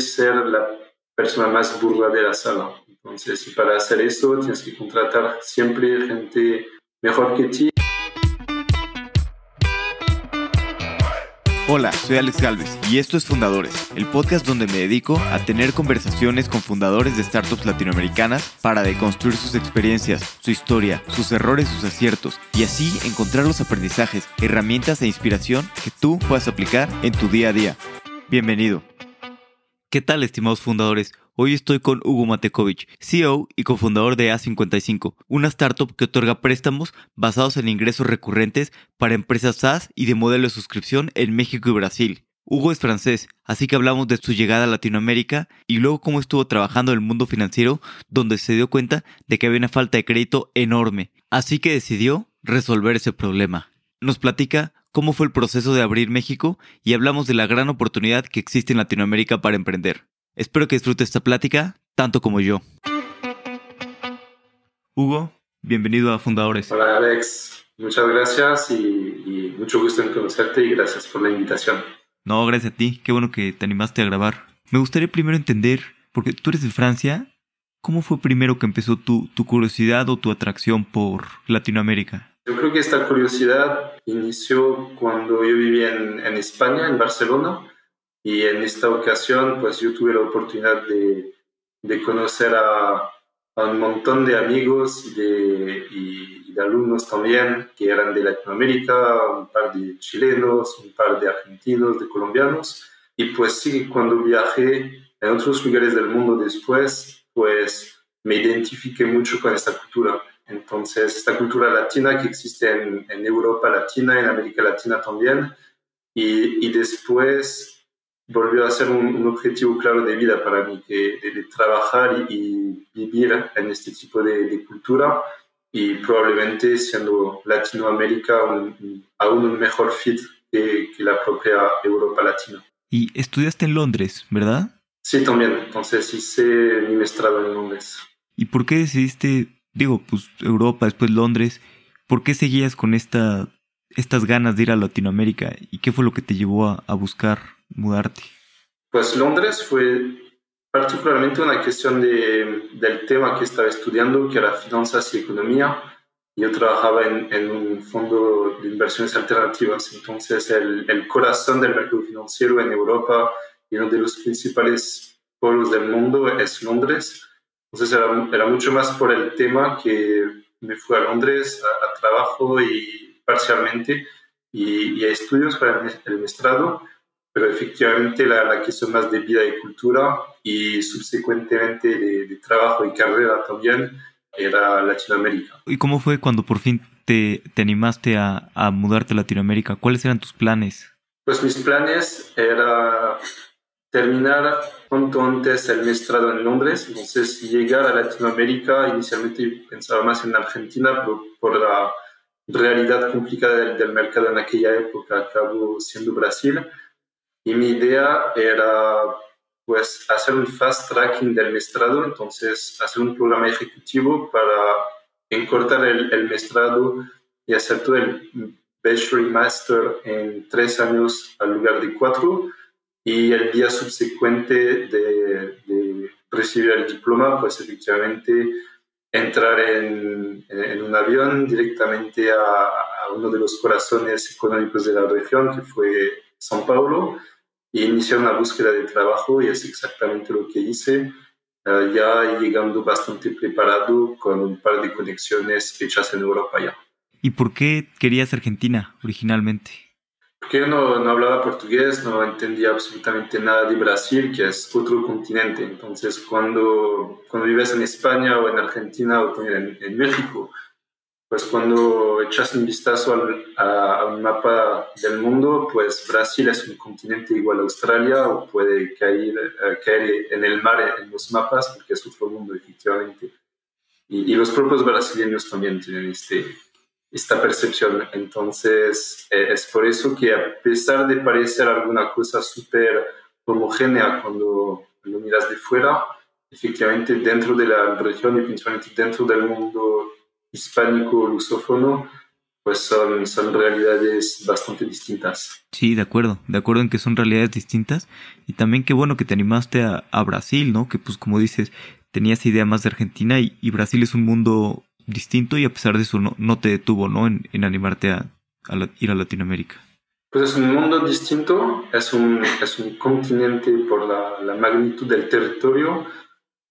ser la persona más burda de la sala. Entonces, para hacer eso tienes que contratar siempre gente mejor que ti. Hola, soy Alex Galvez y esto es Fundadores, el podcast donde me dedico a tener conversaciones con fundadores de startups latinoamericanas para deconstruir sus experiencias, su historia, sus errores, sus aciertos y así encontrar los aprendizajes, herramientas e inspiración que tú puedas aplicar en tu día a día. Bienvenido. ¿Qué tal, estimados fundadores? Hoy estoy con Hugo Matekovic, CEO y cofundador de A55, una startup que otorga préstamos basados en ingresos recurrentes para empresas SaaS y de modelo de suscripción en México y Brasil. Hugo es francés, así que hablamos de su llegada a Latinoamérica y luego cómo estuvo trabajando en el mundo financiero donde se dio cuenta de que había una falta de crédito enorme, así que decidió resolver ese problema. Nos platica cómo fue el proceso de abrir México y hablamos de la gran oportunidad que existe en Latinoamérica para emprender. Espero que disfrute esta plática tanto como yo. Hugo, bienvenido a Fundadores. Hola Alex, muchas gracias y, mucho gusto en conocerte y gracias por la invitación. No, gracias a ti, qué bueno que te animaste a grabar. Me gustaría primero entender, porque tú eres de Francia, ¿cómo fue primero que empezó tu, tu curiosidad o tu atracción por Latinoamérica? Yo creo que esta curiosidad inició cuando yo vivía en, en España, en Barcelona y en esta ocasión, pues yo tuve la oportunidad de, de conocer a, a, un montón de amigos y de, y de, alumnos también que eran de Latinoamérica, un par de chilenos, un par de argentinos, de colombianos. Y pues sí, cuando viajé en otros lugares del mundo después, pues me identifiqué mucho con esta cultura. Entonces, esta cultura latina que existe en, en Europa Latina, en América Latina también. Y, y después volvió a ser un, objetivo claro de vida para mí, que, de, trabajar y, vivir en este tipo de, cultura y probablemente siendo Latinoamérica un, aún un mejor fit que, la propia Europa Latina. Y estudiaste en Londres, ¿verdad? Sí, también. Entonces hice mi maestrado en Londres. ¿Y por qué decidiste, digo, pues Europa, después Londres, ¿por qué seguías con esta, estas ganas de ir a Latinoamérica? ¿Y qué fue lo que te llevó a, a buscar mudarte? Pues Londres fue particularmente una cuestión de, del tema que estaba estudiando, que era finanzas y economía. Yo trabajaba en, en un fondo de inversiones alternativas, entonces el, el, corazón del mercado financiero en Europa y uno de los principales polos del mundo es Londres. Entonces era, era mucho más por el tema que me fui a Londres a, a trabajo y parcialmente y, y, a estudios para el, maestrado pero efectivamente la, la cuestión más de vida y cultura y subsecuentemente de, trabajo y carrera también era Latinoamérica. ¿Y cómo fue cuando por fin te, te animaste a, a, mudarte a Latinoamérica? ¿Cuáles eran tus planes? Pues mis planes era terminar pronto antes el maestrado en Londres, entonces llegar a Latinoamérica, inicialmente pensaba más en Argentina, pero por la realidad complicada del, del mercado en aquella época acabó siendo Brasil. Y mi idea era pues hacer un fast tracking del maestrado, entonces hacer un programa ejecutivo para encortar el, el maestrado y hacer todo el bachelor y master en tres años al lugar de cuatro y el día subsecuente de, de recibir el diploma, pues efectivamente entrar en, en un avión directamente a, a, uno de los corazones económicos de la región, que fue São Paulo, y iniciar una búsqueda de trabajo y es exactamente lo que hice, uh, ya llegando bastante preparado con un par de conexiones hechas en Europa ya. ¿Y por qué querías Argentina originalmente? Porque yo no, no, hablaba portugués, no entendía absolutamente nada de Brasil, que es otro continente. Entonces, cuando, cuando vives en España o en Argentina o en, en México, pues cuando echas un vistazo al, a, a, un mapa del mundo, pues Brasil es un continente igual a Australia o puede caer, uh, caer en el mar en los mapas porque es otro mundo efectivamente. Y, y los propios brasileños también tienen este, esta percepción. Entonces eh, es por eso que a pesar de parecer alguna cosa súper homogénea cuando lo miras de fuera, efectivamente dentro de la región y principalmente dentro del mundo hispánico lusófono, pues son, son realidades bastante distintas. Sí, de acuerdo, de acuerdo en que son realidades distintas y también qué bueno que te animaste a, a Brasil, ¿no? Que pues como dices, tenías idea más de Argentina y, y, Brasil es un mundo distinto y a pesar de eso no, no te detuvo, ¿no? En, en animarte a, ir a Latinoamérica. Pues es un mundo distinto, es un, es un continente por la, la magnitud del territorio,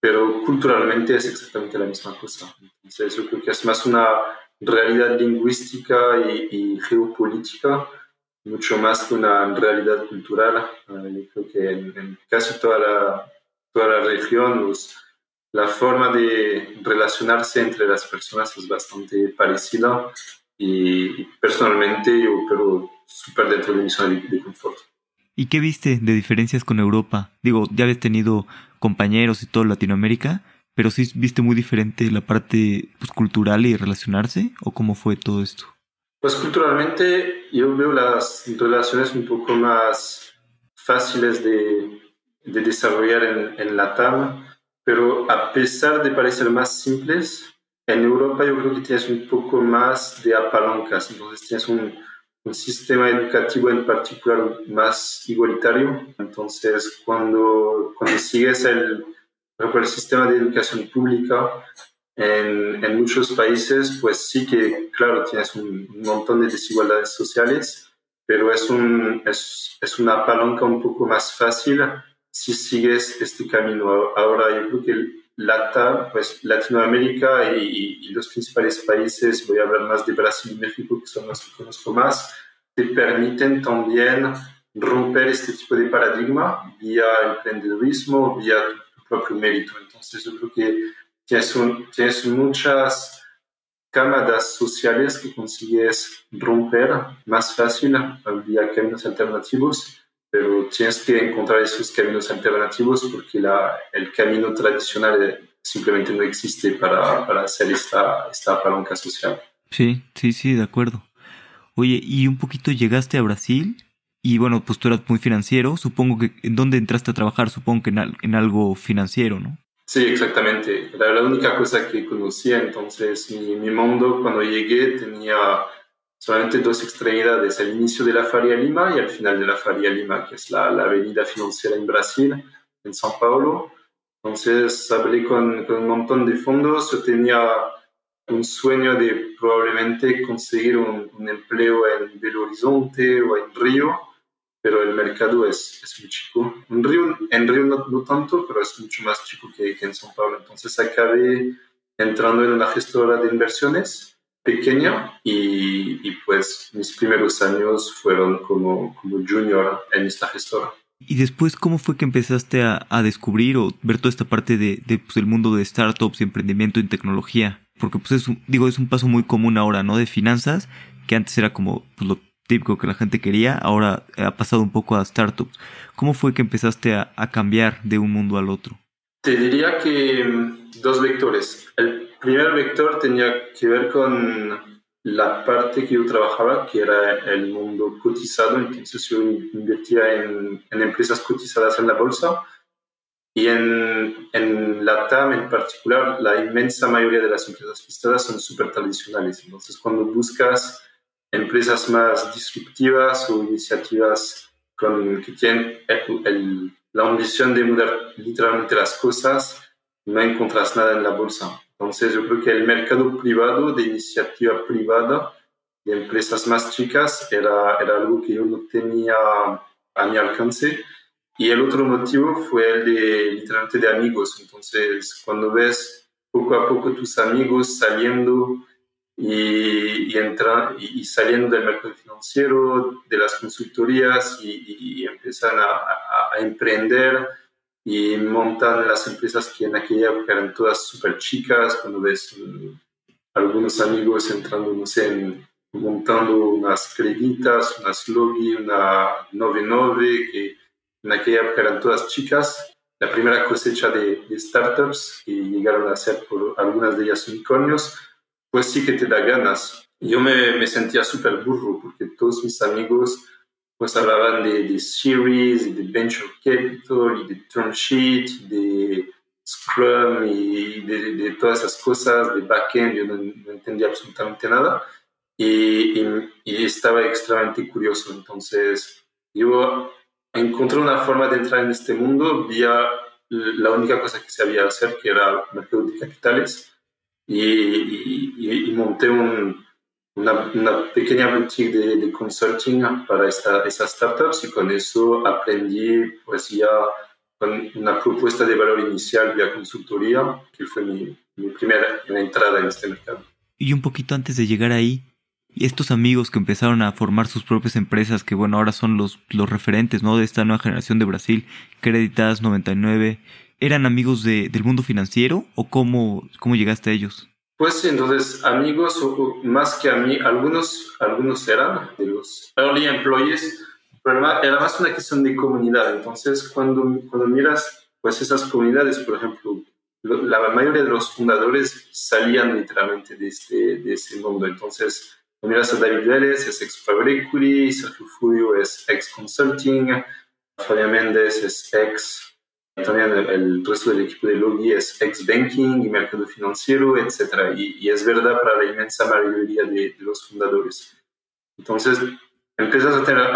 pero culturalmente es exactamente la misma cosa. Entonces yo creo que es más una realidad lingüística y, geopolítica, mucho más que una realidad cultural. Yo creo que en, en, casi toda la, toda la región los, la forma de relacionarse entre las personas es bastante parecida y, personalmente yo pero súper dentro de mi zona de, de confort. ¿Y qué viste de diferencias con Europa? Digo, ya habías tenido compañeros y todo Latinoamérica, pero sí viste muy diferente la parte pues, cultural y relacionarse, o cómo fue todo esto? Pues culturalmente yo veo las relaciones un poco más fáciles de, de desarrollar en, en la TAM, pero a pesar de parecer más simples, en Europa yo creo que tienes un poco más de apalancas, entonces tienes un, un sistema educativo en particular más igualitario, entonces cuando, cuando sigues el el sistema de educación pública en, en, muchos países, pues sí que, claro, tienes un, un montón de desigualdades sociales, pero es, un, es, es, una palanca un poco más fácil si sigues este camino. Ahora yo creo que LATA, pues Latinoamérica y, y, los principales países, voy a hablar más de Brasil y México, que son los que conozco más, te permiten también romper este tipo de paradigma vía emprendedurismo, vía propio mérito. Entonces yo creo que tienes, tienes muchas cámaras sociales que consigues romper más fácil vía caminos alternativos, pero tienes que encontrar esos caminos alternativos porque la, el camino tradicional simplemente no existe para, para hacer esta, esta palanca social. Sí, sí, sí, de acuerdo. Oye, y un poquito llegaste a Brasil y bueno, pues tú eras muy financiero, supongo que ¿en dónde entraste a trabajar? Supongo que en, al, en algo financiero, ¿no? Sí, exactamente. Era la única cosa que conocía, entonces mi, mi mundo cuando llegué tenía solamente dos extremidades, el inicio de la Faria Lima y el final de la Faria Lima, que es la, la avenida financiera en Brasil, en São Paulo. Entonces hablé con, con un montón de fondos, yo tenía un sueño de probablemente conseguir un, un, empleo en Belo Horizonte o en Río, pero el mercado es, es muy chico. En Río, en Río no, no, tanto, pero es mucho más chico que, que en São Paulo. Entonces acabé entrando en una gestora de inversiones pequeña y, y, pues mis primeros años fueron como, como junior en esta gestora. ¿Y después cómo fue que empezaste a, a descubrir o ver toda esta parte de, de pues, el mundo de startups y emprendimiento en tecnología? Porque pues es un, digo, es un paso muy común ahora, ¿no? De finanzas, que antes era como pues, lo típico que la gente quería, ahora ha pasado un poco a startups. ¿Cómo fue que empezaste a, a cambiar de un mundo al otro? Te diría que mm, dos vectores. El primer vector tenía que ver con la parte que yo trabajaba, que era el mundo cotizado, entonces yo invertía en, en empresas cotizadas en la bolsa y en, en la TAM en particular, la inmensa mayoría de las empresas listadas son súper tradicionales. Entonces, cuando buscas empresas más disruptivas o iniciativas con, que tienen el, el, la ambición de mudar literalmente las cosas, no encuentras nada en la bolsa. Entonces yo creo que el mercado privado de iniciativa privada de empresas más chicas era, era algo que yo no tenía a mi alcance. Y el otro motivo fue el de literalmente de amigos. Entonces cuando ves poco a poco tus amigos saliendo y, y, entra, y, y, saliendo del mercado financiero, de las consultorías y, empiezan a, emprender y montan las empresas que en aquella época eran todas súper chicas, cuando ves um, algunos amigos entrando, no sé, en, montando unas creditas, unas logi, una 99, que en aquella época eran todas chicas, la primera cosecha de, de startups que llegaron a ser por algunas de ellas unicornios, pues sí que te da ganas. Yo me, me sentía súper burro porque todos mis amigos pues hablaban de, de series, de venture capital, y de term sheet, de Scrum y de, de, todas esas cosas, de backend, yo no, no, entendía absolutamente nada. y, y, estaba extremadamente curioso. Entonces, yo encontré una forma de entrar en este mundo vía la única cosa que sabía hacer, que era mercado de capitales, y, y monté un, una, una, pequeña boutique de, de consulting para esta, esas startups y con eso aprendí pues ya con una propuesta de valor inicial vía consultoría, que fue mi, mi primera entrada en este mercado. Y un poquito antes de llegar ahí, estos amigos que empezaron a formar sus propias empresas, que bueno, ahora son los, los referentes, ¿no? De esta nueva generación de Brasil, Creditas 99, ¿eran amigos de, del mundo financiero o cómo, cómo llegaste a ellos? Pues entonces, amigos, más que a mí, algunos, algunos eran de los early employees, pero era más una cuestión de comunidad. Entonces, cuando, cuando miras pues esas comunidades, por ejemplo, la mayoría de los fundadores salían literalmente de, este, de ese mundo. Entonces, cuando miras a David Vélez, es ex Private Sergio Furio es ex Consulting, Fabián Méndez es ex también el, resto del equipo de Logi es ex banking y mercado financiero, etc. Y, es verdad para la inmensa mayoría de, los fundadores. Entonces, empiezas a tener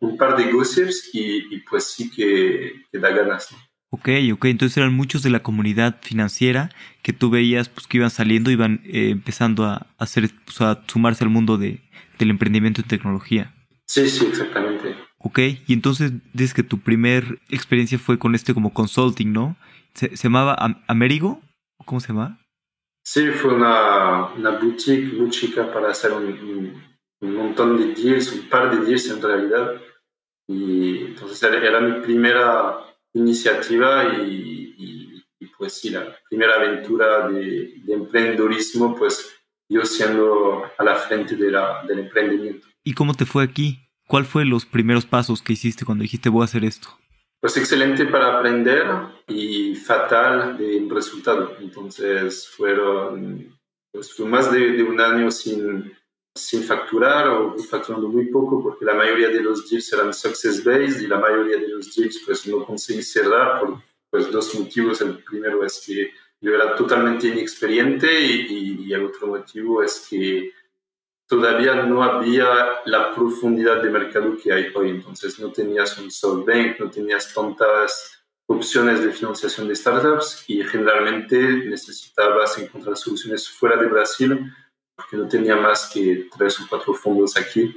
un par de gossips y, pues sí que, da ganas. ¿no? Ok, ok, entonces eran muchos de la comunidad financiera que tú veías pues, que iban saliendo, iban eh, empezando a, hacer, pues, a sumarse al mundo de, del emprendimiento en tecnología. Sí, sí, exactamente. Ok, y entonces dices que tu primer experiencia fue con este como consulting, ¿no? ¿Se, llamaba Amerigo? ¿Cómo se llama? Sí, fue una, una boutique muy chica para hacer un, un, montón de deals, un par de deals en realidad. Y entonces era, mi primera iniciativa y, y, pues sí, la primera aventura de, de, emprendedorismo, pues yo siendo a la frente de la, del emprendimiento. ¿Y cómo te fue aquí? ¿Cuál fue los primeros pasos que hiciste cuando dijiste voy a hacer esto? Pues excelente para aprender y fatal de resultado. Entonces fueron pues fue más de, un año sin, sin facturar o facturando muy poco porque la mayoría de los deals eran success based y la mayoría de los deals pues no conseguí cerrar por pues, dos motivos. El primero es que yo era totalmente inexperiente y, y el otro motivo es que todavía no había la profundidad de mercado que hay hoy. Entonces no tenías un SoftBank, no tenías tantas opciones de financiación de startups y generalmente necesitabas encontrar soluciones fuera de Brasil porque no tenía más que tres o cuatro fondos aquí.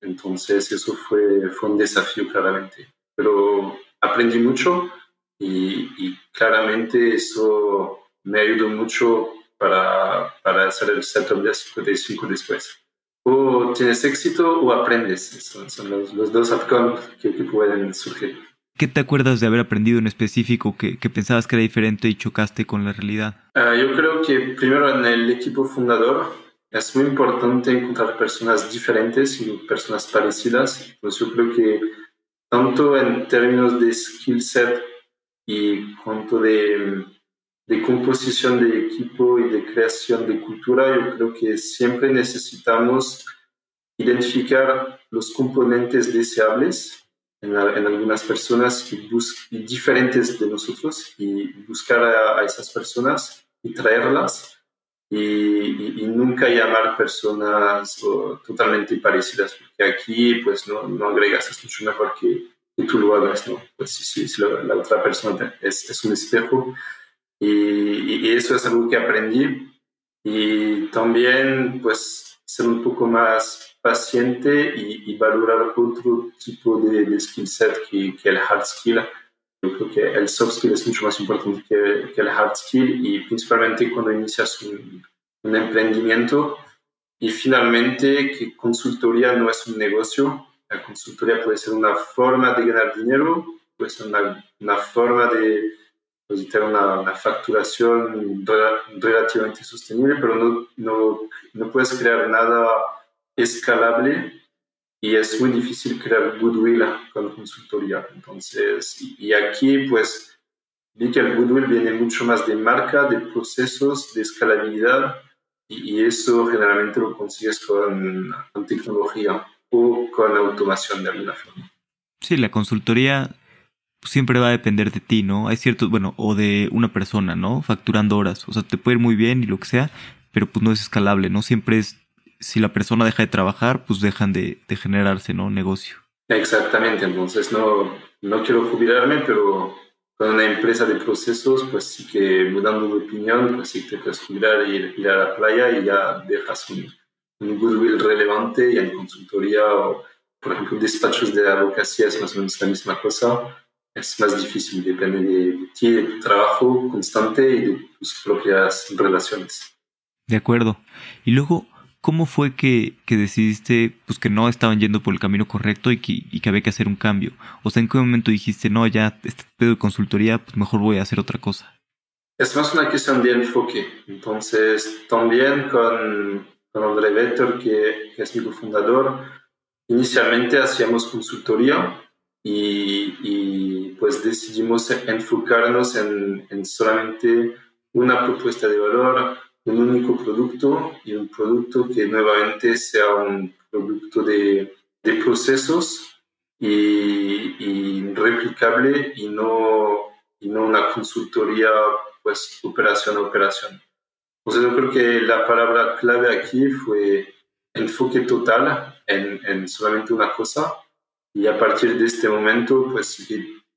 Entonces eso fue, fue un desafío claramente. Pero aprendí mucho y, y claramente eso me ayudó mucho para, para hacer el setup de 55 después. O tienes éxito o aprendes. Son, los, los, dos outcomes que, que, pueden surgir. ¿Qué te acuerdas de haber aprendido en específico que, que pensabas que era diferente y chocaste con la realidad? Uh, yo creo que primero en el equipo fundador es muy importante encontrar personas diferentes y personas parecidas. Pues yo creo que tanto en términos de skill set y cuanto de de composición de equipo y de creación de cultura, yo creo que siempre necesitamos identificar los componentes deseables en, algunas personas y, diferentes de nosotros y buscar a, esas personas y traerlas y, nunca llamar personas totalmente parecidas, porque aquí pues no, no agregas, es mucho mejor que, tú lo hagas, ¿no? Pues si, si la, la, otra persona es, es un espejo, y, eso es algo que aprendí. Y también, pues, ser un poco más paciente y, valorar otro tipo de, skill set que, que, el hard skill. Yo creo que el soft skill es mucho más importante que, que el hard skill y principalmente cuando inicias un, un emprendimiento. Y finalmente, que consultoría no es un negocio. La consultoría puede ser una forma de ganar dinero, puede ser una, una forma de pues, tener una, una, facturación relativamente sostenible, pero no, no, no, puedes crear nada escalable y es muy difícil crear goodwill con consultoría. Entonces, y, aquí pues vi que el goodwill viene mucho más de marca, de procesos, de escalabilidad y, eso generalmente lo consigues con, con tecnología o con automación de alguna forma. Sí, la consultoría siempre va a depender de ti, ¿no? Hay ciertos, bueno, o de una persona, ¿no? Facturando horas. O sea, te puede ir muy bien y lo que sea, pero pues no es escalable, ¿no? Siempre es si la persona deja de trabajar, pues dejan de, de generarse, ¿no? Negocio. Exactamente, entonces no, no quiero jubilarme, pero con una empresa de procesos, pues sí que mudando de opinión, pues sí te puedes jubilar y ir, a la playa y ya dejas un, un goodwill relevante y en consultoría o, por ejemplo, despachos de abogacía es más o menos la misma cosa. Es más difícil, depende de, ti, de tu trabajo constante y de tus propias relaciones. De acuerdo. Y luego, ¿cómo fue que, que, decidiste pues, que no estaban yendo por el camino correcto y que, y que, había que hacer un cambio? O sea, ¿en qué momento dijiste, no, ya este pedo de consultoría, pues mejor voy a hacer otra cosa? Es más una cuestión de enfoque. Entonces, también con, con André Vetter, que, que, es mi cofundador, inicialmente hacíamos consultoría y, y pues decidimos enfocarnos en, en solamente una propuesta de valor, un único producto y un producto que nuevamente sea un producto de, de procesos y, y, replicable y no, y no una consultoría pues operación a operación. Entonces yo creo que la palabra clave aquí fue enfoque total en, en solamente una cosa y a partir de este momento pues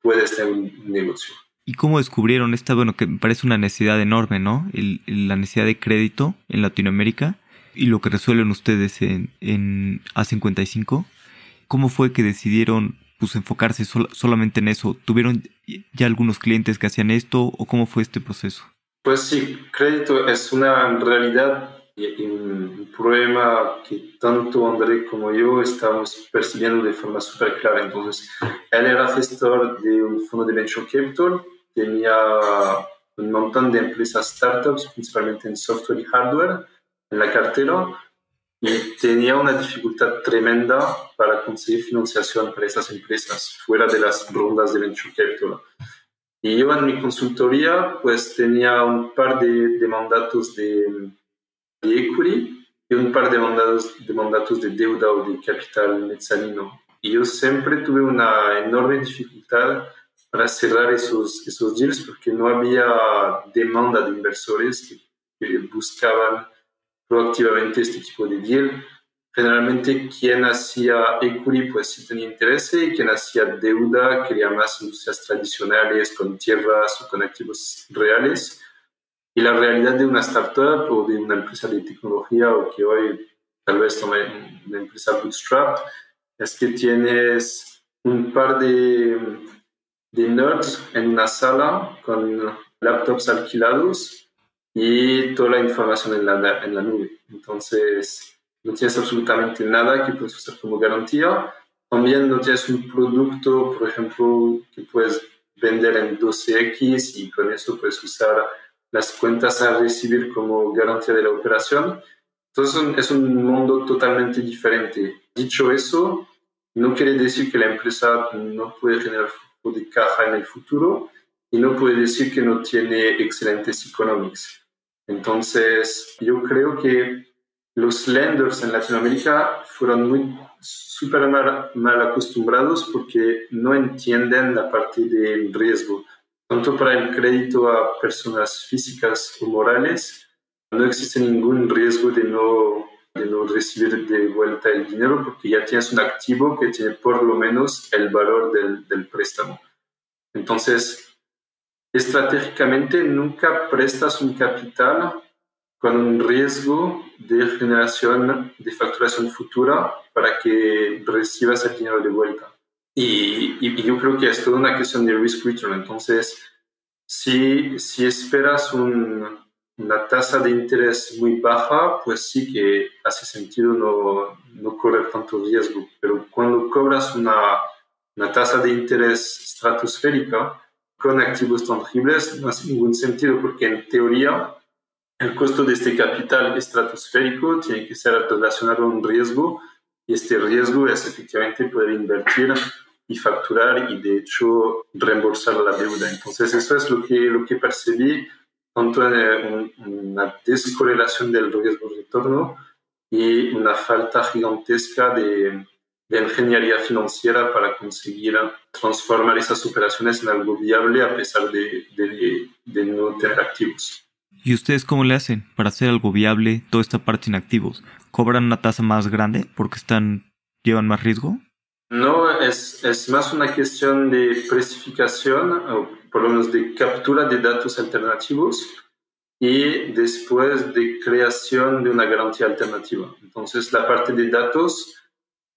puede ser un negocio. ¿Y cómo descubrieron esta, bueno, que me parece una necesidad enorme, ¿no? la necesidad de crédito en Latinoamérica y lo que resuelven ustedes en, en A55. ¿Cómo fue que decidieron pues, enfocarse solamente en eso? ¿Tuvieron ya algunos clientes que hacían esto o cómo fue este proceso? Pues sí, crédito es una realidad y un problema que tanto André como yo estamos percibiendo de forma súper clara. Entonces, él era gestor de un fondo de venture capital tenía un montón de empresas startups, principalmente en software y hardware, en la cartera y tenía una dificultad tremenda para conseguir financiación para esas empresas fuera de las rondas de venture capital. Y yo en mi consultoría pues tenía un par de, de mandatos de, de, equity y un par de mandatos, de mandatos de deuda o de capital mezzanino. Y yo siempre tuve una enorme dificultad para cerrar esos, esos deals porque no había demanda de inversores que, buscaban proactivamente este tipo de deal. Generalmente quien hacía equity pues sí tenía interés y quien hacía deuda quería más industrias tradicionales con tierras o con activos reales. Y la realidad de una startup o de una empresa de tecnología o que hoy tal vez tome una empresa bootstrap es que tienes un par de de nerds en una sala con laptops alquilados y toda la información en la, en la nube. Entonces, no tienes absolutamente nada que puedes usar como garantía. También no tienes un producto, por ejemplo, que puedes vender en 12X y con eso puedes usar las cuentas a recibir como garantía de la operación. Entonces es un mundo totalmente diferente. Dicho eso, no quiere decir que la empresa no puede generar de caja en el futuro y no puede decir que no tiene excelentes economics. Entonces, yo creo que los lenders en Latinoamérica fueron muy súper mal, mal, acostumbrados porque no entienden la parte del riesgo. Tanto para el crédito a personas físicas o morales, no existe ningún riesgo de no recibir de vuelta el dinero porque ya tienes un activo que tiene por lo menos el valor del préstamo. Entonces, estratégicamente nunca prestas un capital con un riesgo de generación de facturación futura para que recibas el dinero de vuelta. Y, y, yo creo que es toda una cuestión de risk return. Entonces, si, si esperas un, una tasa de interés muy baja, pues sí que hace sentido no, no correr tanto riesgo. Pero cuando cobras una, una tasa de interés estratosférica con activos tangibles, no hace ningún sentido porque en teoría el costo de este capital estratosférico tiene que ser relacionado a un riesgo y este riesgo es efectivamente poder invertir y facturar y de hecho reembolsar la deuda. Entonces eso es lo que, lo que percibí tanto en una descorrelación del riesgo retorno y una falta gigantesca de, de ingeniería financiera para conseguir transformar esas operaciones en algo viable a pesar de, de, de, no tener activos. ¿Y ustedes cómo le hacen para hacer algo viable toda esta parte en activos? cobran una tasa más grande porque están llevan más riesgo? No, es, es más una cuestión de precificación, o por lo menos de captura de datos alternativos y después de creación de una garantía alternativa. Entonces, la parte de datos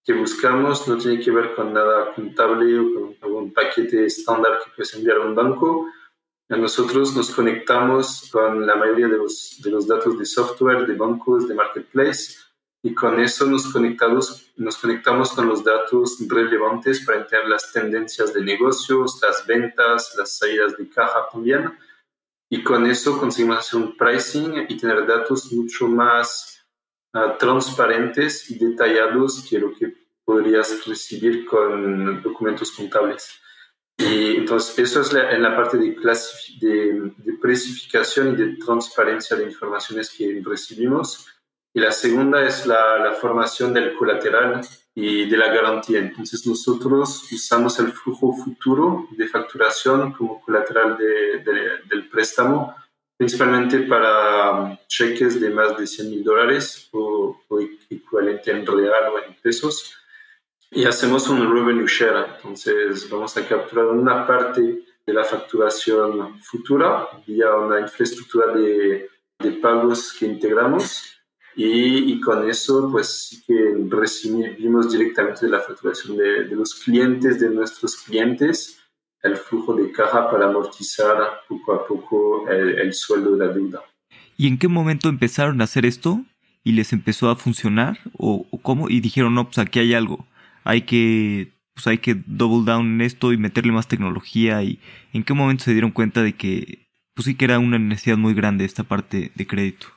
que buscamos no tiene que ver con nada contable o con algún paquete estándar que puedes enviar a un banco. Nosotros nos conectamos con la mayoría de los, de los datos de software, de bancos, de marketplace, y con eso nos conectamos, nos conectamos con los datos relevantes para entender las tendencias de negocios, las ventas, las salidas de caja también. Y con eso conseguimos hacer un pricing y tener datos mucho más uh, transparentes y detallados que lo que podrías recibir con documentos contables. Y entonces eso es la, en la parte de, de, de precificación y de transparencia de informaciones que recibimos. Y la segunda es la, la, formación del colateral y de la garantía. Entonces nosotros usamos el flujo futuro de facturación como colateral de, del préstamo, principalmente para cheques de más de 100 mil dólares o, o, equivalente en real o en pesos. Y hacemos un revenue share. Entonces vamos a capturar una parte de la facturación futura vía una infraestructura de, de pagos que integramos y, con eso, pues sí que recibimos directamente de la facturación de, de, los clientes, de nuestros clientes, el flujo de caja para amortizar poco a poco el, el sueldo de la deuda. ¿Y en qué momento empezaron a hacer esto? ¿Y les empezó a funcionar? ¿O, o cómo? Y dijeron, no, pues aquí hay algo. Hay que, pues hay que double down en esto y meterle más tecnología. ¿Y en qué momento se dieron cuenta de que, pues sí que era una necesidad muy grande esta parte de crédito?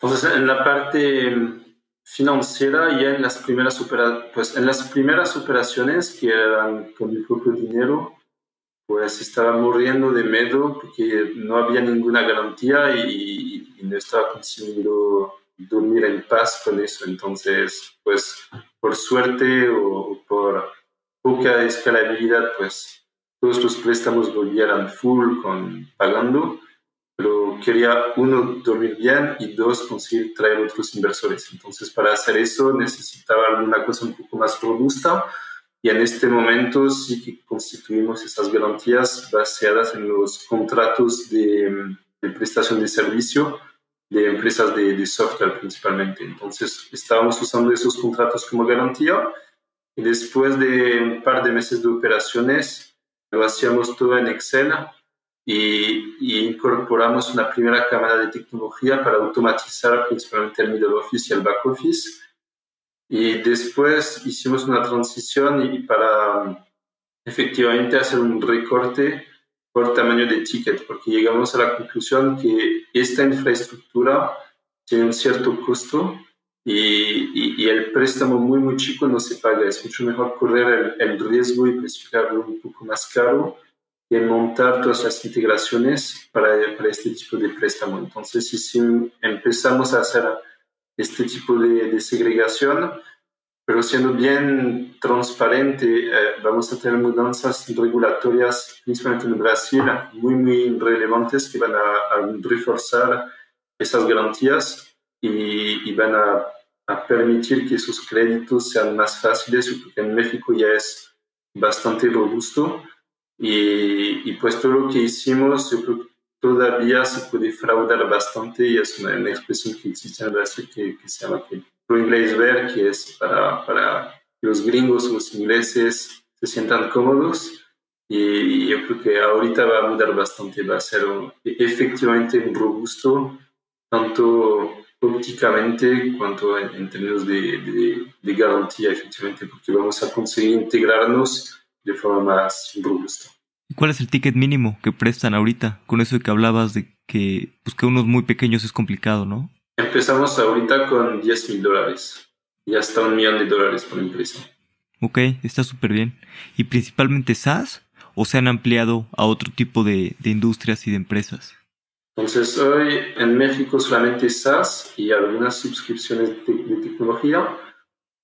Entonces, en la parte financiera, ya en las primeras, pues, en las primeras operaciones que eran con mi propio dinero, pues estaba muriendo de miedo porque no había ninguna garantía y, y no estaba consiguiendo dormir en paz con eso. Entonces, pues por suerte o por poca escalabilidad, pues todos los préstamos volvieran full con pagando pero quería, uno, dormir bien y dos, conseguir traer otros inversores. Entonces, para hacer eso necesitaba alguna cosa un poco más robusta y en este momento sí que constituimos esas garantías basadas en los contratos de, de prestación de servicio de empresas de, de, software principalmente. Entonces, estábamos usando esos contratos como garantía y después de un par de meses de operaciones, lo hacíamos todo en Excel y, incorporamos una primera cámara de tecnología para automatizar principalmente el middle office y el back office. Y después hicimos una transición y para efectivamente hacer un recorte por tamaño de ticket, porque llegamos a la conclusión que esta infraestructura tiene un cierto costo y, y, el préstamo muy, muy chico no se paga. Es mucho mejor correr el, el riesgo y especificarlo un poco más caro y montar todas las integraciones para, para, este tipo de préstamo. Entonces, si empezamos a hacer este tipo de, de segregación, pero siendo bien transparente, eh, vamos a tener mudanzas regulatorias, principalmente en Brasil, muy, muy relevantes que van a, a reforzar esas garantías y, y van a, a, permitir que esos créditos sean más fáciles, porque en México ya es bastante robusto y, y, pues todo lo que hicimos, yo creo que todavía se puede fraudar bastante y es una, una expresión que existe en Brasil que, que se llama que inglés ver, que es para, para los gringos los ingleses se sientan cómodos. Y yo creo que ahorita va a mudar bastante, va a ser un, efectivamente un robusto, tanto ópticamente cuanto en, en términos de, de, de garantía, efectivamente, porque vamos a conseguir integrarnos de forma más robusta. ¿Y cuál es el ticket mínimo que prestan ahorita? Con eso de que hablabas de que, pues que unos muy pequeños es complicado, ¿no? Empezamos ahorita con 10 mil dólares y hasta un millón de dólares por empresa. Ok, está súper bien. ¿Y principalmente SaaS o se han ampliado a otro tipo de, de industrias y de empresas? Entonces, hoy en México solamente SaaS y algunas suscripciones de, de tecnología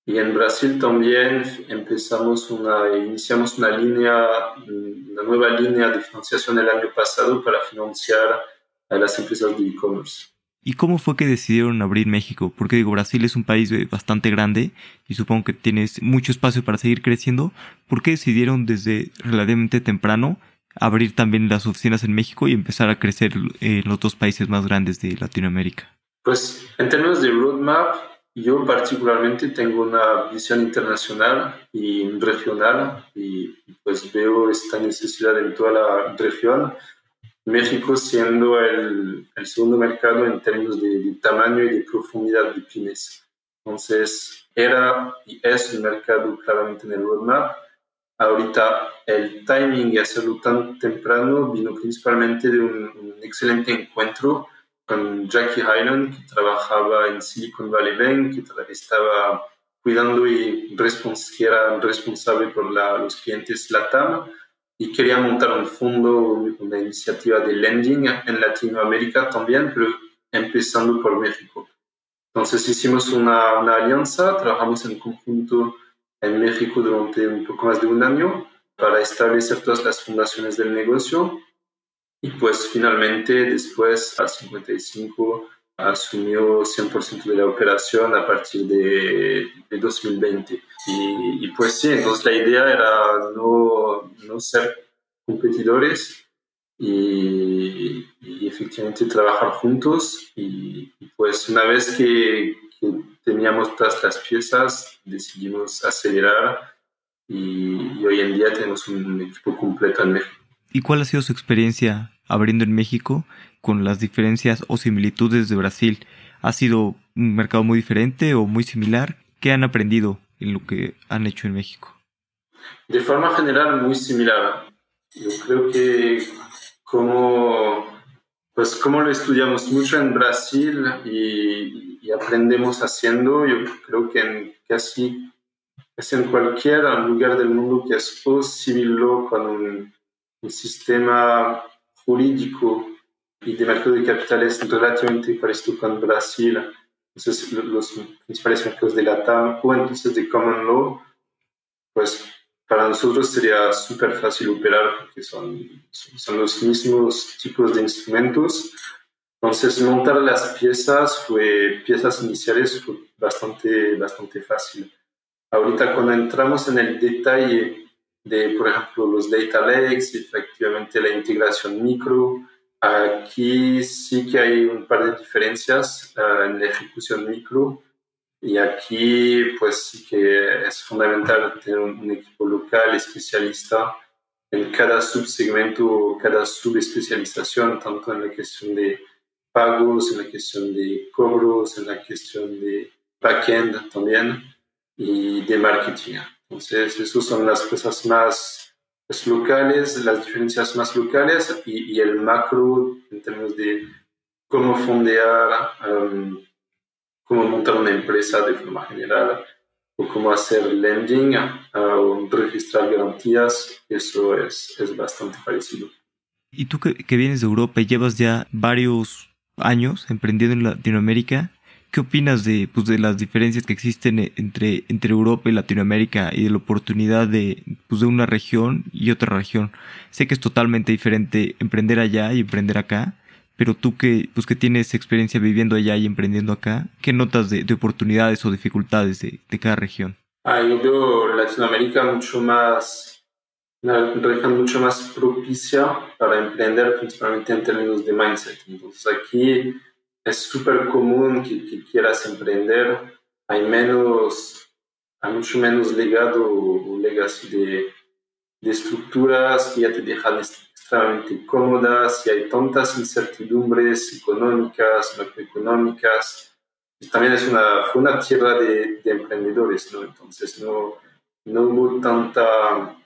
y en Brasil también empezamos una, iniciamos una línea, una nueva línea de financiación el año pasado para financiar a las empresas de e-commerce. ¿Y cómo fue que decidieron abrir México? Porque digo, Brasil es un país eh, bastante grande y supongo que tienes mucho espacio para seguir creciendo. ¿Por qué decidieron desde relativamente temprano abrir también las oficinas en México y empezar a crecer en los dos países más grandes de Latinoamérica? Pues en términos de roadmap, yo particularmente tengo una visión internacional y regional y pues veo esta necesidad en toda la región México siendo el, el, segundo mercado en términos de, tamaño y de profundidad de pymes. Entonces, era y es un mercado claramente en el roadmap. Ahorita, el timing de hacerlo tan temprano vino principalmente de un, excelente encuentro con Jackie Hyland, que trabajaba en Silicon Valley Bank, que estaba cuidando y respons era responsable por la, los clientes LATAM y quería montar un fondo, una iniciativa de lending en Latinoamérica también, pero empezando por México. Entonces hicimos una, una alianza, trabajamos en conjunto en México durante un poco más de un año para establecer todas las fundaciones del negocio y pues finalmente después al 55 asumió 100% de la operación a partir de, de 2020. Y, pues sí, entonces la idea era no, no ser competidores y, efectivamente trabajar juntos. Y, pues una vez que, teníamos todas las piezas, decidimos acelerar y, hoy en día tenemos un equipo completo en México. ¿Y cuál ha sido su experiencia abriendo en México con las diferencias o similitudes de Brasil? ¿Ha sido un mercado muy diferente o muy similar? ¿Qué han aprendido en lo que han hecho en México? De forma general, muy similar. Yo creo que como, pues como lo estudiamos mucho en Brasil y, aprendemos haciendo, yo creo que en casi, casi, en cualquier lugar del mundo que es posible con un, un sistema jurídico y de mercado de capitales relativamente parecido con Brasil, entonces, los principales mercados de la TAM o entonces de Common Law, pues para nosotros sería súper fácil operar porque son, son los mismos tipos de instrumentos. Entonces, montar las piezas, fue, piezas iniciales, fue bastante, bastante fácil. Ahorita, cuando entramos en el detalle de, por ejemplo, los data lakes, efectivamente la integración micro, Aquí sí que hay un par de diferencias uh, en la ejecución micro y aquí pues sí que es fundamental tener un, equipo local especialista en cada subsegmento, cada subespecialización, tanto en la cuestión de pagos, en la cuestión de cobros, en la cuestión de backend también y de marketing. Entonces, esas son las cosas más locales, las diferencias más locales y, el macro en términos de cómo fondear, um, cómo montar una empresa de forma general o cómo hacer lending o registrar garantías, eso es, es bastante parecido. Y tú que, que vienes de Europa y llevas ya varios años emprendiendo en Latinoamérica, ¿Qué opinas de, pues, de las diferencias que existen e, entre, entre Europa y Latinoamérica y de la oportunidad de, pues, de una región y otra región? Sé que es totalmente diferente emprender allá y emprender acá, pero tú que, pues, que tienes experiencia viviendo allá y emprendiendo acá, ¿qué notas de, de oportunidades o dificultades de, de, cada región? Ah, yo veo Latinoamérica mucho más, una región mucho más propicia para emprender, principalmente en términos de mindset. Entonces aquí es súper común que, quieras emprender, hay menos, hay mucho menos legado o legacy de, de estructuras que ya te dejan extremadamente cómodas y hay tantas incertidumbres económicas, macroeconómicas. también es una, fue una tierra de, de emprendedores, ¿no? Entonces no, no hubo tanta,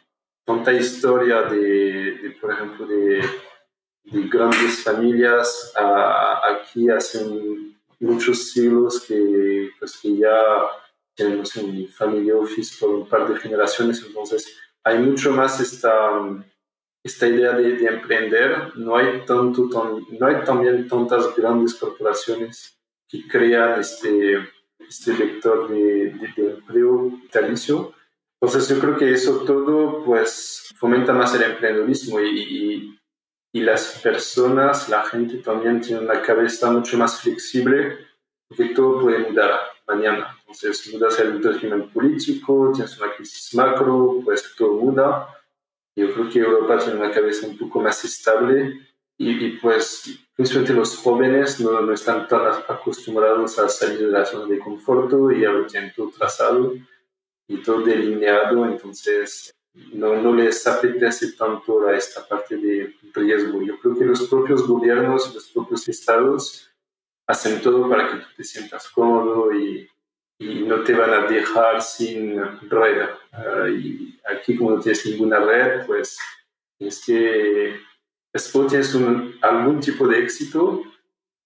tanta historia de, de por ejemplo, de de grandes familias aquí hacen muchos siglos que, pues, que ya tenemos un family office por un par de generaciones, entonces hay mucho más esta, esta idea de, emprender, no hay, tanto, no hay también tantas grandes corporaciones que crean este, este vector de, de, empleo vitalicio. Entonces yo creo que eso todo pues fomenta más el emprendedorismo y, y las personas, la gente también tiene una cabeza mucho más flexible porque todo puede mudar mañana. Entonces, mudas el régimen político, tienes una crisis macro, pues todo muda. Yo creo que Europa tiene una cabeza un poco más estable y, y pues principalmente los jóvenes no, no, están tan acostumbrados a salir de la zona de confort y ya lo tienen todo trazado y todo delineado, entonces no, no les apetece tanto a esta parte de riesgo. Yo creo que los propios gobiernos, los propios estados hacen todo para que tú te sientas cómodo y, y no te van a dejar sin red. Uh, y aquí como no tienes ninguna red, pues es que o tienes un, algún tipo de éxito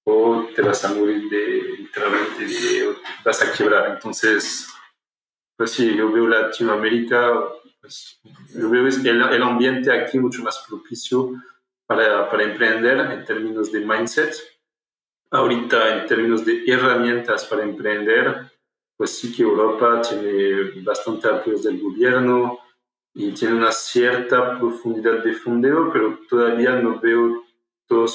o te vas a morir de, literalmente, de, o vas a quebrar. Entonces, pues sí, yo veo Latinoamérica, pues, yo veo el, el ambiente aquí mucho más propicio para, para emprender en términos de mindset. Ahorita, en términos de herramientas para emprender, pues sí que Europa tiene bastante apoyo del gobierno, y tiene una cierta profundidad de fondeo, pero todavía no veo todo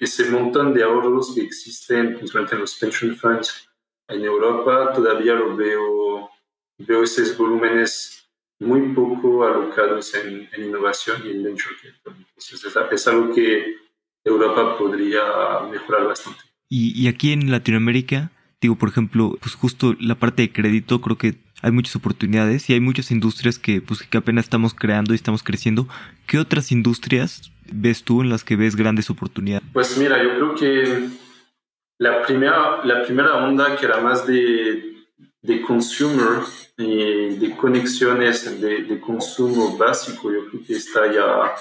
ese montón de ahorros que existen, principalmente en los pension funds en Europa, todavía lo veo, veo esos volúmenes muy poco alocados en, innovación y en venture capital. Entonces es, es, algo que Europa podría mejorar bastante. Y, y aquí en Latinoamérica, digo, por ejemplo, pues justo la parte de crédito, creo que hay muchas oportunidades y hay muchas industrias que, pues, que apenas estamos creando y estamos creciendo. ¿Qué otras industrias ves tú en las que ves grandes oportunidades? Pues mira, yo creo que la primera, la primera onda que era más de, de consumer y de conexiones de, de, consumo básico, yo creo que está ya,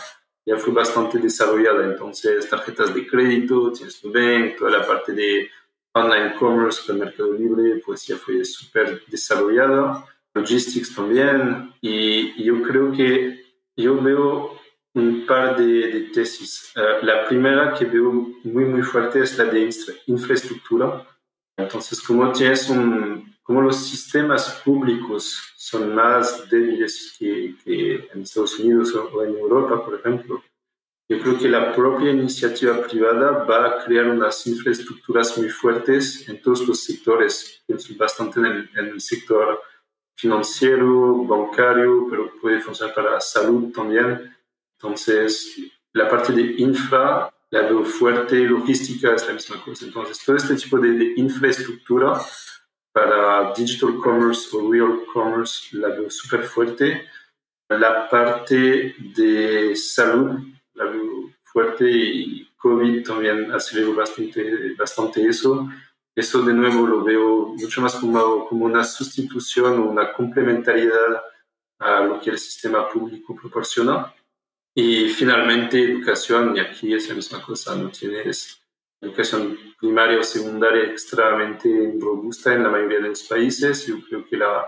ya fue bastante desarrollada. Entonces, tarjetas de crédito, tienes Nubank, toda la parte de online commerce con Mercado Libre, pues ya fue súper desarrollado, logistics también, y, yo creo que yo veo un par de, tesis. Eh, la primera que veo muy, muy fuerte es la de infraestructura. Entonces, como tienes un, como los sistemas públicos son más débiles que, que en Estados Unidos o en Europa, por ejemplo, yo creo que la propia iniciativa privada va a crear unas infraestructuras muy fuertes en todos los sectores, bastante en el, en el sector financiero, bancario, pero puede funcionar para la salud también. Entonces, la parte de infra, la veo fuerte, logística es la misma cosa. Entonces, todo este tipo de, de infraestructura para digital commerce o real commerce la veo súper fuerte. La parte de salud la veo fuerte y COVID también aceleró bastante, bastante eso. Eso de nuevo lo veo mucho más como, como una sustitución o una complementariedad a lo que el sistema público proporciona. Y finalmente educación, y aquí es la misma cosa, no tienes educación primaria o secundaria extremadamente robusta en la mayoría de los países. Yo creo que la,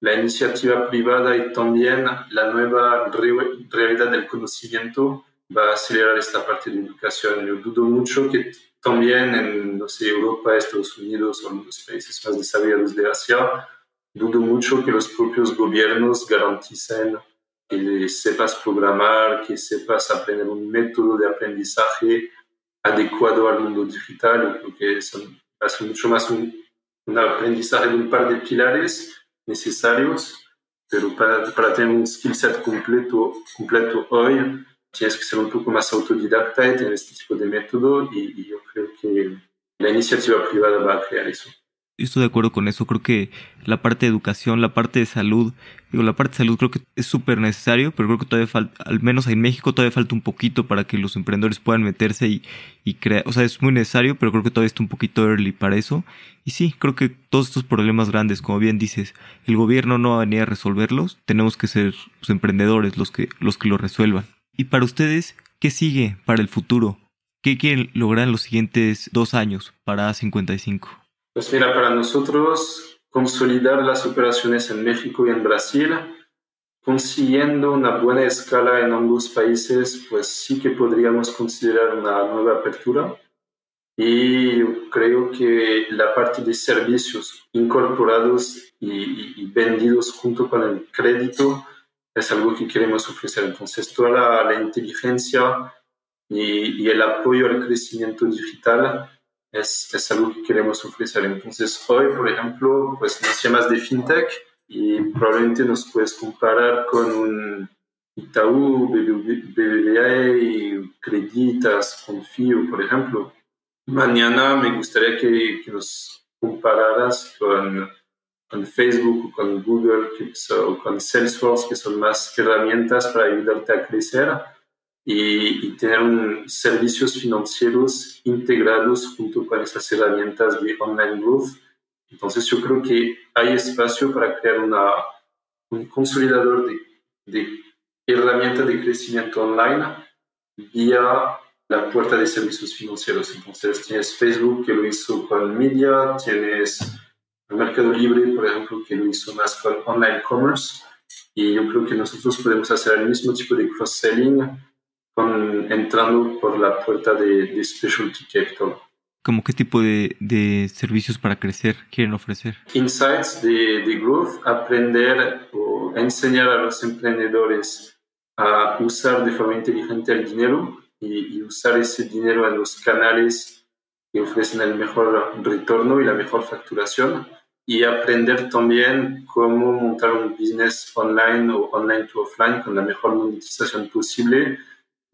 la iniciativa privada y también la nueva realidad del conocimiento va a acelerar esta parte de educación. Yo dudo mucho que también en no sé, Europa, Estados Unidos o en los países más desarrollados de Asia, dudo mucho que los propios gobiernos garanticen que sepas programar, que sepas aprender un método de aprendizaje adecuado al mundo digital. Yo creo son, ser mucho más un, aprendizaje de un par de pilares necesarios, pero para, para tener un skill set completo, completo hoy, tienes que ser un poco más autodidacta y tener este tipo de método y, yo creo que la iniciativa privada va a crear eso. Estoy de acuerdo con eso, creo que la parte de educación, la parte de salud, digo, la parte de salud creo que es súper necesario, pero creo que todavía falta, al menos en México todavía falta un poquito para que los emprendedores puedan meterse y, y crear, o sea, es muy necesario, pero creo que todavía está un poquito early para eso. Y sí, creo que todos estos problemas grandes, como bien dices, el gobierno no va a venir a resolverlos, tenemos que ser los emprendedores los que, los que lo resuelvan. Y para ustedes, ¿qué sigue para el futuro? ¿Qué quieren lograr en los siguientes dos años para A55? Pues mira, para nosotros consolidar las operaciones en México y en Brasil, consiguiendo una buena escala en ambos países, pues sí que podríamos considerar una nueva apertura. Y creo que la parte de servicios incorporados y, y vendidos junto con el crédito es algo que queremos ofrecer. Entonces, toda la, inteligencia y, el apoyo al crecimiento digital es, es, algo que queremos ofrecer. Entonces, hoy, por ejemplo, pues nos llamas de fintech y probablemente nos puedes comparar con un Itaú, BBVA, Creditas, Confío, por ejemplo. Mañana me gustaría que, nos compararas con, con, Facebook o con Google o con Salesforce, que son más herramientas para ayudarte a crecer y, tener un, servicios financieros integrados junto con esas herramientas de online growth. Entonces yo creo que hay espacio para crear una, un consolidador de, de herramientas de crecimiento online vía la puerta de servicios financieros. Entonces tienes Facebook que lo hizo con media, tienes el Mercado Libre, por ejemplo, que lo hizo más con online commerce. Y yo creo que nosotros podemos hacer el mismo tipo de cross-selling con, entrando por la puerta de, de Specialty Capital. ¿Cómo qué tipo de, de, servicios para crecer quieren ofrecer? Insights de, de, growth, aprender o enseñar a los emprendedores a usar de forma inteligente el dinero y, y usar ese dinero en los canales que ofrecen el mejor retorno y la mejor facturación y aprender también cómo montar un business online o online to offline con la mejor monetización posible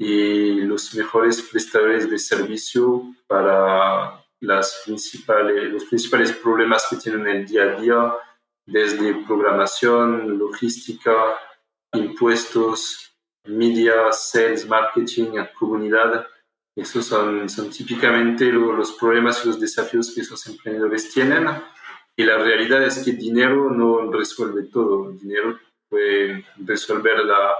y los mejores prestadores de servicio para las principales, los principales problemas que tienen el día a día, desde programación, logística, impuestos, media, sales, marketing, comunidad. Esos son, son típicamente los problemas y los desafíos que esos emprendedores tienen. Y la realidad es que dinero no resuelve todo. El dinero puede resolver la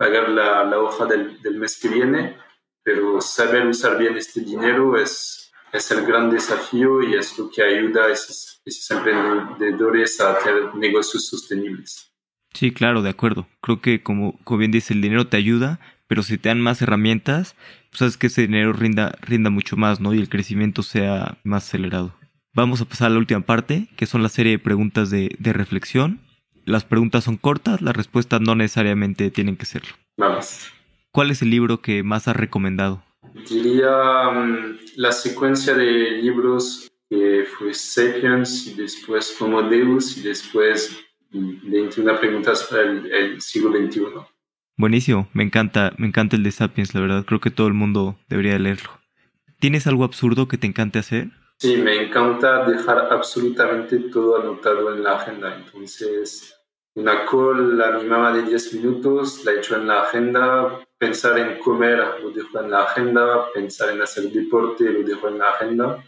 pagar la, la hoja del, del, mes que viene, pero saber usar bien este dinero es, es el gran desafío y es lo que ayuda a esos, esos emprendedores a tener negocios sostenibles. Sí, claro, de acuerdo. Creo que como, como bien dice, el dinero te ayuda, pero si te dan más herramientas, pues sabes que ese dinero rinda, rinda mucho más, ¿no? Y el crecimiento sea más acelerado. Vamos a pasar a la última parte, que son la serie de preguntas de, de reflexión. Las preguntas son cortas, las respuestas no necesariamente tienen que serlo. Vamos. ¿Cuál es el libro que más has recomendado? Diría mm, la secuencia de libros que fue Sapiens y después Homo Deus y después 21 preguntas para el, siglo XXI. Buenísimo, me encanta, me encanta el de Sapiens, la verdad, creo que todo el mundo debería leerlo. ¿Tienes algo absurdo que te encante hacer? Sí, me encanta dejar absolutamente todo anotado en la agenda. Entonces, una call a mi mamá de 10 minutos, la hecho en la agenda, pensar en comer lo dejo en la agenda, pensar en hacer deporte lo dejo en la agenda.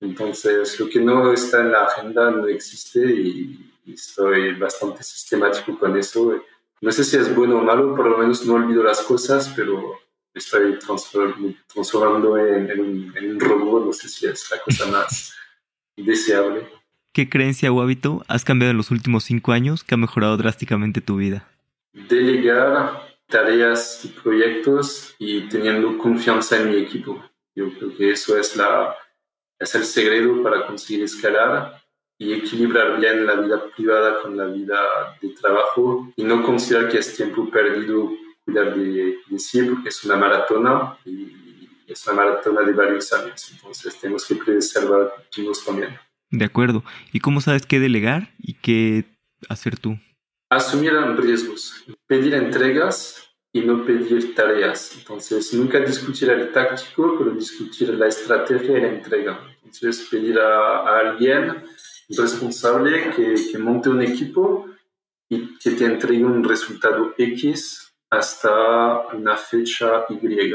Entonces, lo que no está en la agenda no existe y, estoy bastante sistemático con eso. No sé si es bueno o malo, por lo menos no olvido las cosas, pero estoy transformando en, en, un, robot, no sé si es la cosa más deseable. ¿Qué creencia o hábito has cambiado en los últimos cinco años que ha mejorado drásticamente tu vida? Delegar tareas y proyectos y teniendo confianza en mi equipo. Yo creo que eso es, la, es el secreto para conseguir escalar y equilibrar bien la vida privada con la vida de trabajo y no considerar que es tiempo perdido cuidar de, de sí porque es una maratona y es una maratona de varios años. Entonces tenemos que preservarnos también. De acuerdo. ¿Y cómo sabes qué delegar y qué hacer tú? Asumir riesgos, pedir entregas y no pedir tareas. Entonces, nunca discutir el táctico, pero discutir la estrategia y la entrega. Entonces, pedir a, alguien responsable que, que, monte un equipo y que te entregue un resultado X hasta una fecha Y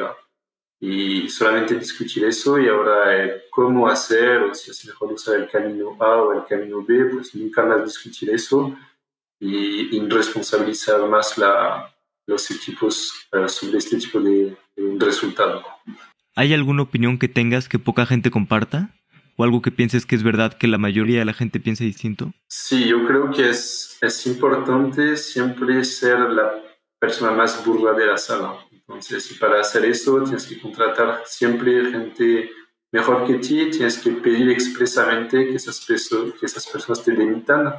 y solamente discutir eso y ahora eh, cómo hacer o si es mejor usar el camino A o el camino B, pues nunca más discutir eso y, y responsabilizar más la, los equipos uh, sobre este tipo de, de, resultado. ¿Hay alguna opinión que tengas que poca gente comparta? ¿O algo que pienses que es verdad que la mayoría de la gente piensa distinto? Sí, yo creo que es, es importante siempre ser la persona más burda de la sala entonces, para hacer eso tienes que contratar siempre gente mejor que ti, tienes que pedir expresamente que esas, que esas personas te limitan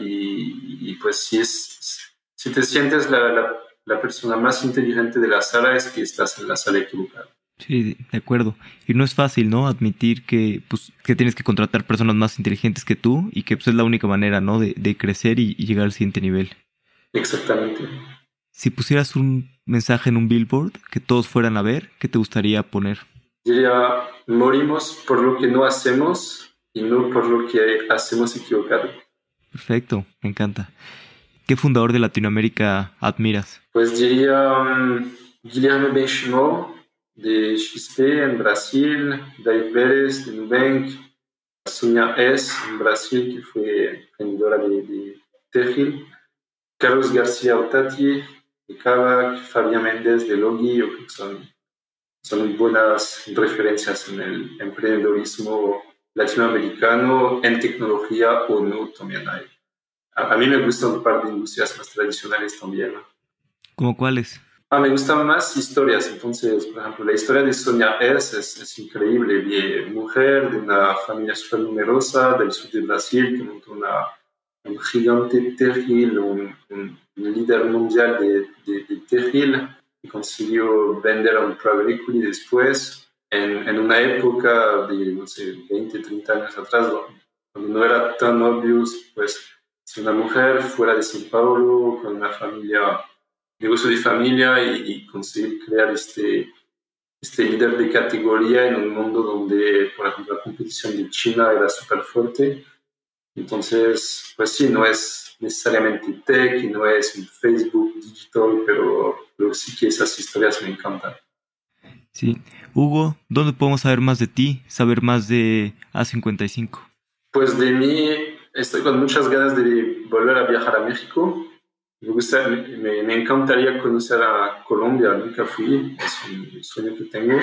y, pues si, es, si te sientes la, la, la, persona más inteligente de la sala es que estás en la sala equivocada. Sí, de acuerdo. Y no es fácil, ¿no? Admitir que, pues, que tienes que contratar personas más inteligentes que tú y que pues, es la única manera, ¿no? De, de crecer y, y, llegar al siguiente nivel. Exactamente. Si pusieras un mensaje en un billboard que todos fueran a ver, ¿qué te gustaría poner? Diría, morimos por lo que no hacemos y no por lo que hacemos equivocado. Perfecto, me encanta. ¿Qué fundador de Latinoamérica admiras? Pues diría um, Guilherme Benchimol de XP en Brasil, David Pérez de Nubank, Sonia S en Brasil, que fue emprendedora de, de Carlos García Otati Kavak, Fabián Méndez de Logi, que son, son buenas referencias en el emprendedorismo latinoamericano en tecnología o no también hay a, mí me gustan un par de industrias más tradicionales también. ¿Cómo cuáles? Ah, me gustan más historias. Entonces, por ejemplo, la historia de Sonia S es, es increíble. Vi mujer de una familia súper numerosa del sur de Brasil que montó una, un gigante terrible, un, un, líder mundial de, de, de terrible y consiguió vender a un private equity después en, en, una época de, no sé, 20, 30 años atrás, cuando no era tan obvio, pues si una mujer fuera de São Paulo con una familia, negocio de familia y, y, conseguir crear este, este líder de categoría en un mundo donde, por ejemplo, la competición de China era súper fuerte. Entonces, pues sí, no es necesariamente tech y no es un Facebook digital, pero, pero sí que esas historias me encantan. Sí. Hugo, ¿dónde podemos saber más de ti, saber más de A55? Pues de mí estoy con muchas ganas de volver a viajar a México. Me, gusta, me, me encantaría conocer a Colombia, nunca fui, es un sueño que tengo.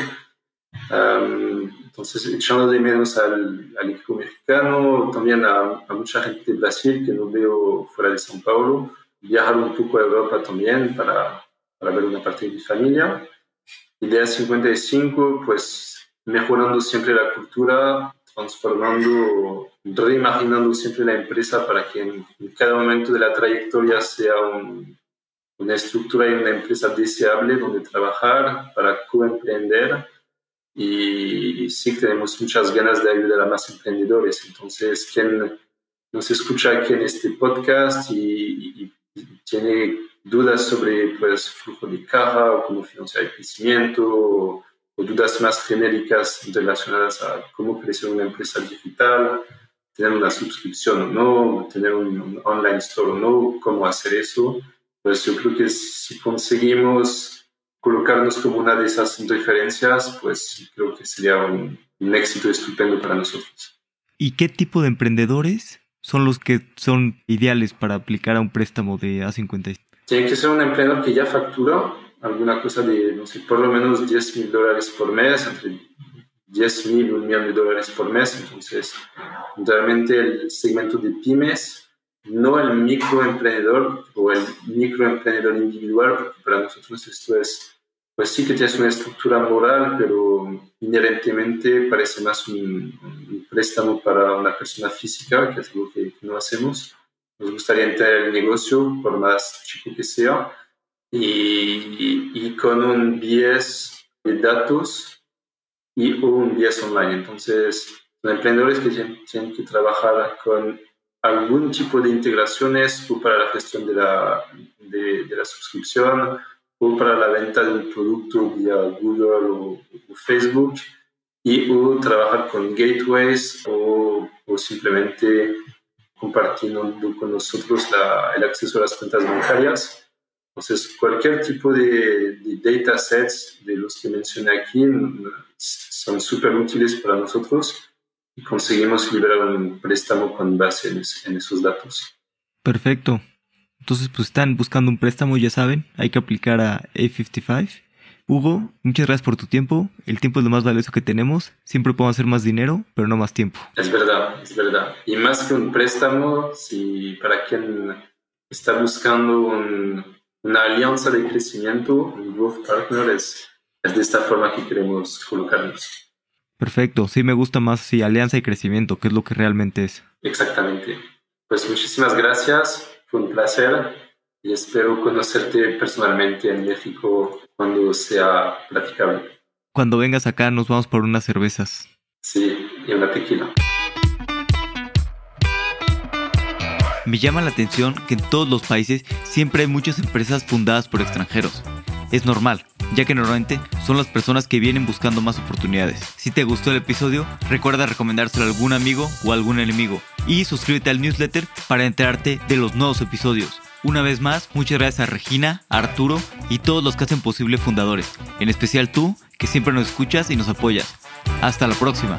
Um, entonces, echando de menos al, al, equipo mexicano, también a, a, mucha gente de Brasil que no veo fuera de São Paulo, viajar un poco a Europa también para, para ver una parte de mi familia. Idea 55, pues mejorando siempre la cultura, transformando, reimaginando siempre la empresa para que en, cada momento de la trayectoria sea un, una estructura y una empresa deseable donde trabajar para coemprender. Y sí tenemos muchas ganas de ayudar a más emprendedores. Entonces, quien nos escucha aquí en este podcast y, y, y tiene dudas sobre pues, flujo de caja o cómo financiar el crecimiento o dudas más genéricas relacionadas a cómo crecer una empresa digital, tener una suscripción o no, tener un, online store o no, cómo hacer eso. Pues yo creo que si conseguimos colocarnos como una de esas referencias, pues creo que sería un, un éxito estupendo para nosotros. ¿Y qué tipo de emprendedores son los que son ideales para aplicar a un préstamo de A50? Tiene que ser un emprendedor que ya factura alguna cosa de, no sé, por lo menos 10 mil dólares por mes, entre 10 mil y un millón de dólares por mes. Entonces, realmente el segmento de pymes, no el microemprendedor o el microemprendedor individual, porque para nosotros esto es, pues sí que tiene una estructura moral, pero inherentemente parece más un, un préstamo para una persona física, que es algo que no hacemos. Nos gustaría entrar en el negocio, por más chico que sea, y, y, con un bias de datos y un bias online. Entonces, los emprendedores que tienen, que trabajar con algún tipo de integraciones o para la gestión de la, de, de la suscripción o para la venta de un producto vía Google o, o Facebook y o trabajar con gateways o, o simplemente compartiendo con nosotros la, el acceso a las cuentas bancarias entonces, cualquier tipo de, de datasets de los que mencioné aquí son súper útiles para nosotros y conseguimos liberar un préstamo con base en, en, esos datos. Perfecto. Entonces, pues están buscando un préstamo, ya saben, hay que aplicar a A55. Hugo, muchas gracias por tu tiempo. El tiempo es lo más valioso que tenemos. Siempre podemos hacer más dinero, pero no más tiempo. Es verdad, es verdad. Y más que un préstamo, si para quien está buscando un, una alianza de crecimiento, un growth partner, es, es de esta forma que queremos colocarnos. Perfecto, sí me gusta más si alianza y crecimiento, que es lo que realmente es. Exactamente. Pues muchísimas gracias, fue un placer y espero conocerte personalmente en México cuando sea platicable. Cuando vengas acá nos vamos por unas cervezas. Sí, y una tequila. Me llama la atención que en todos los países siempre hay muchas empresas fundadas por extranjeros. Es normal, ya que normalmente son las personas que vienen buscando más oportunidades. Si te gustó el episodio, recuerda recomendárselo a algún amigo o algún enemigo y suscríbete al newsletter para enterarte de los nuevos episodios. Una vez más, muchas gracias a Regina, Arturo y todos los que hacen posible Fundadores, en especial tú, que siempre nos escuchas y nos apoyas. Hasta la próxima.